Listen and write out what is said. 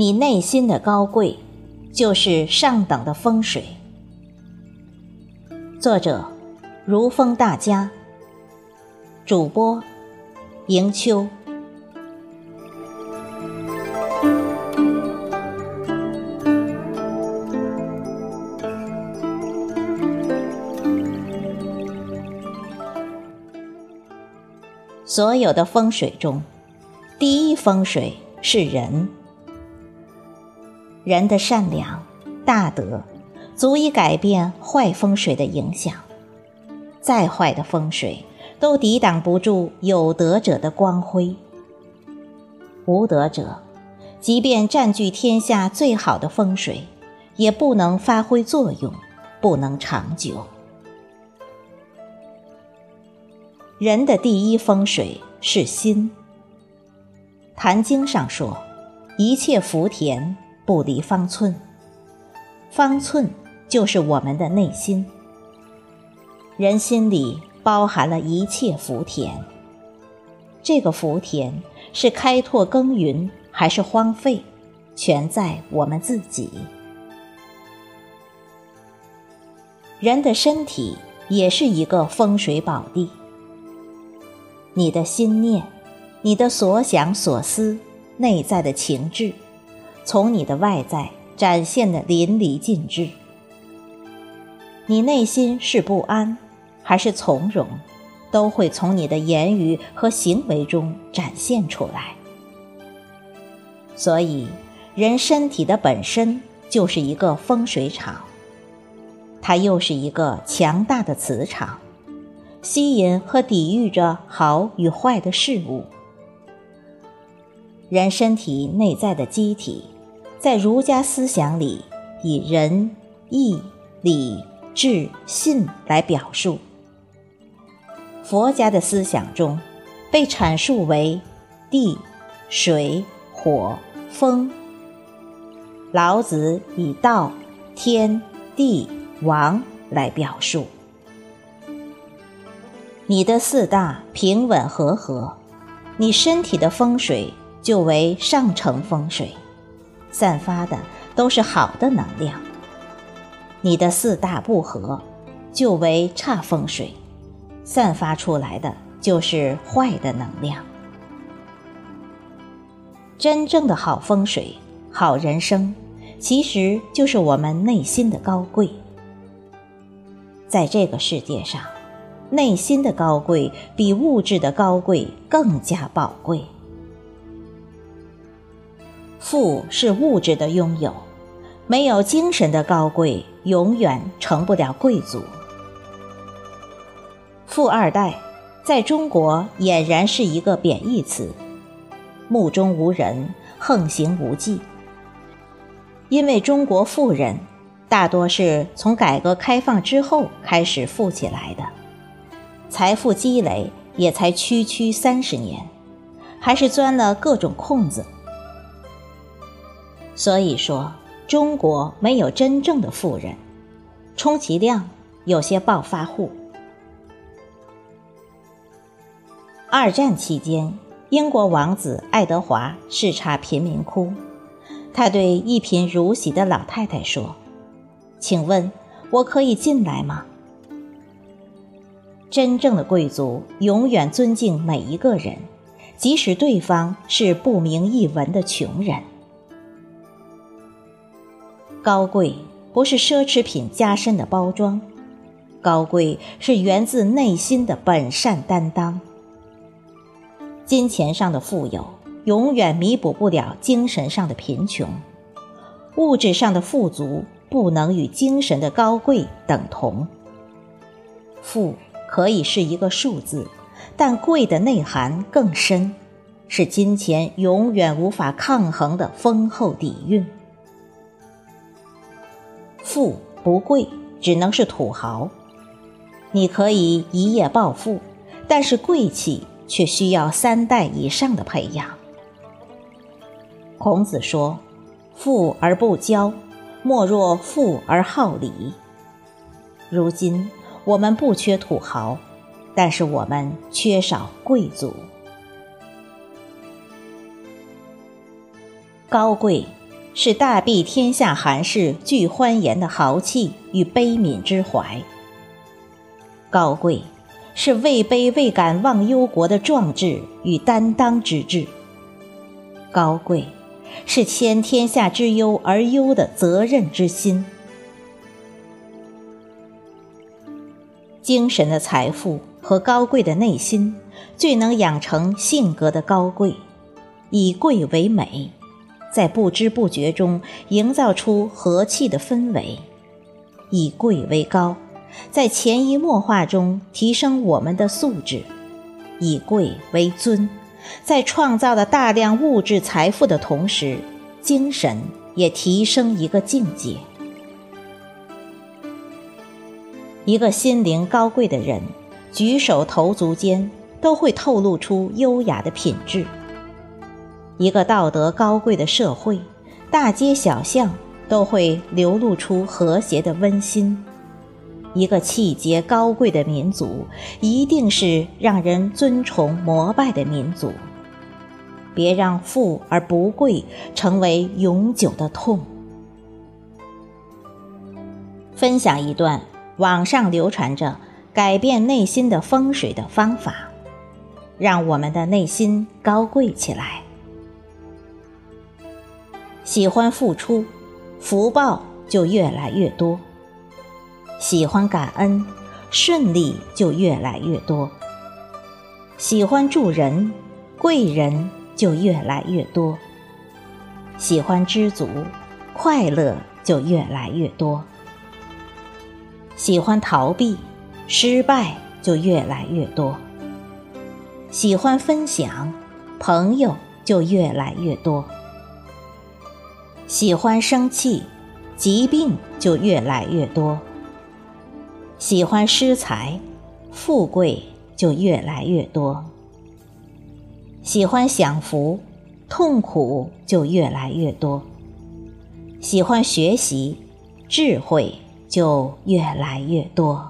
你内心的高贵，就是上等的风水。作者：如风大家。主播：迎秋。所有的风水中，第一风水是人。人的善良、大德，足以改变坏风水的影响。再坏的风水，都抵挡不住有德者的光辉。无德者，即便占据天下最好的风水，也不能发挥作用，不能长久。人的第一风水是心，《坛经》上说：“一切福田不离方寸。”方寸就是我们的内心。人心里包含了一切福田。这个福田是开拓耕耘还是荒废，全在我们自己。人的身体也是一个风水宝地。你的心念，你的所想所思，内在的情志，从你的外在展现的淋漓尽致。你内心是不安，还是从容，都会从你的言语和行为中展现出来。所以，人身体的本身就是一个风水场，它又是一个强大的磁场。吸引和抵御着好与坏的事物。人身体内在的机体，在儒家思想里以仁、义、礼、智、信来表述；佛家的思想中，被阐述为地、水、火、风。老子以道、天、地、王来表述。你的四大平稳和合，你身体的风水就为上乘风水，散发的都是好的能量。你的四大不和，就为差风水，散发出来的就是坏的能量。真正的好风水、好人生，其实就是我们内心的高贵。在这个世界上。内心的高贵比物质的高贵更加宝贵。富是物质的拥有，没有精神的高贵，永远成不了贵族。富二代在中国俨然是一个贬义词，目中无人，横行无忌。因为中国富人大多是从改革开放之后开始富起来的。财富积累也才区区三十年，还是钻了各种空子。所以说，中国没有真正的富人，充其量有些暴发户。二战期间，英国王子爱德华视察贫民窟，他对一贫如洗的老太太说：“请问，我可以进来吗？”真正的贵族永远尊敬每一个人，即使对方是不明一文的穷人。高贵不是奢侈品加深的包装，高贵是源自内心的本善担当。金钱上的富有永远弥补不了精神上的贫穷，物质上的富足不能与精神的高贵等同。富。可以是一个数字，但贵的内涵更深，是金钱永远无法抗衡的丰厚底蕴。富不贵，只能是土豪。你可以一夜暴富，但是贵气却需要三代以上的培养。孔子说：“富而不骄，莫若富而好礼。”如今。我们不缺土豪，但是我们缺少贵族。高贵是大庇天下寒士俱欢颜的豪气与悲悯之怀；高贵是位卑未敢忘忧国的壮志与担当之志；高贵是牵天下之忧而忧的责任之心。精神的财富和高贵的内心，最能养成性格的高贵，以贵为美。在不知不觉中营造出和气的氛围，以贵为高，在潜移默化中提升我们的素质；以贵为尊，在创造了大量物质财富的同时，精神也提升一个境界。一个心灵高贵的人，举手投足间都会透露出优雅的品质。一个道德高贵的社会，大街小巷都会流露出和谐的温馨；一个气节高贵的民族，一定是让人尊崇膜拜的民族。别让富而不贵成为永久的痛。分享一段网上流传着改变内心的风水的方法，让我们的内心高贵起来。喜欢付出，福报就越来越多；喜欢感恩，顺利就越来越多；喜欢助人，贵人就越来越多；喜欢知足，快乐就越来越多；喜欢逃避，失败就越来越多；喜欢分享，朋友就越来越多。喜欢生气，疾病就越来越多；喜欢失财，富贵就越来越多；喜欢享福，痛苦就越来越多；喜欢学习，智慧就越来越多。